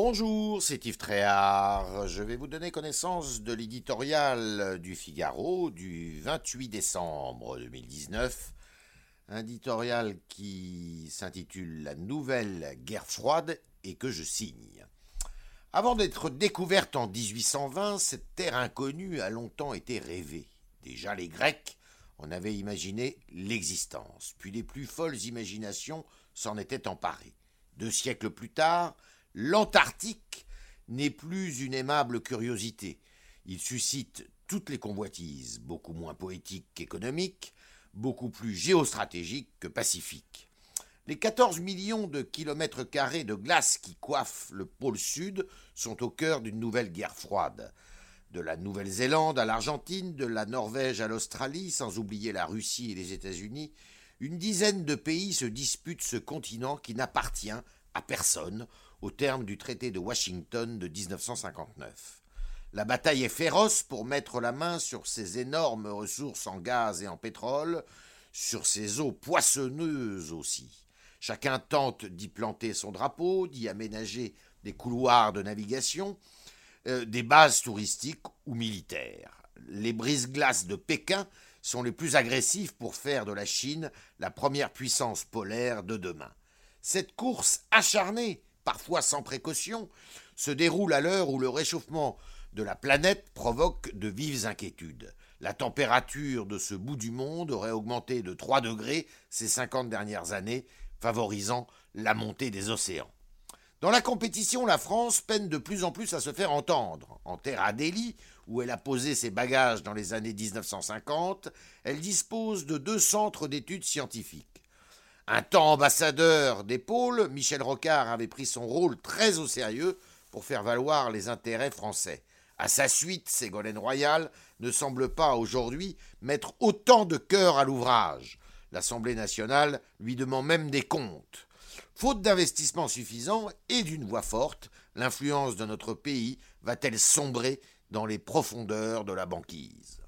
Bonjour, c'est Yves Tréhard. Je vais vous donner connaissance de l'éditorial du Figaro du 28 décembre 2019. Un éditorial qui s'intitule La nouvelle guerre froide et que je signe. Avant d'être découverte en 1820, cette terre inconnue a longtemps été rêvée. Déjà les Grecs en avaient imaginé l'existence, puis les plus folles imaginations s'en étaient emparées. Deux siècles plus tard, l'Antarctique n'est plus une aimable curiosité. Il suscite toutes les convoitises, beaucoup moins poétiques qu'économiques, beaucoup plus géostratégiques que pacifiques. Les 14 millions de kilomètres carrés de glace qui coiffent le pôle sud sont au cœur d'une nouvelle guerre froide. De la Nouvelle-Zélande à l'Argentine, de la Norvège à l'Australie, sans oublier la Russie et les États-Unis, une dizaine de pays se disputent ce continent qui n'appartient à personne au terme du traité de Washington de 1959. La bataille est féroce pour mettre la main sur ces énormes ressources en gaz et en pétrole, sur ces eaux poissonneuses aussi. Chacun tente d'y planter son drapeau, d'y aménager des couloirs de navigation, euh, des bases touristiques ou militaires. Les brises-glaces de Pékin sont les plus agressifs pour faire de la Chine la première puissance polaire de demain. Cette course acharnée parfois sans précaution, se déroule à l'heure où le réchauffement de la planète provoque de vives inquiétudes. La température de ce bout du monde aurait augmenté de 3 degrés ces 50 dernières années, favorisant la montée des océans. Dans la compétition, la France peine de plus en plus à se faire entendre. En terre Delhi, où elle a posé ses bagages dans les années 1950, elle dispose de deux centres d'études scientifiques. Un temps ambassadeur des pôles, Michel Rocard avait pris son rôle très au sérieux pour faire valoir les intérêts français. À sa suite, Ségolène Royal ne semble pas aujourd'hui mettre autant de cœur à l'ouvrage. L'Assemblée nationale lui demande même des comptes. Faute d'investissement suffisant et d'une voix forte, l'influence de notre pays va-t-elle sombrer dans les profondeurs de la banquise?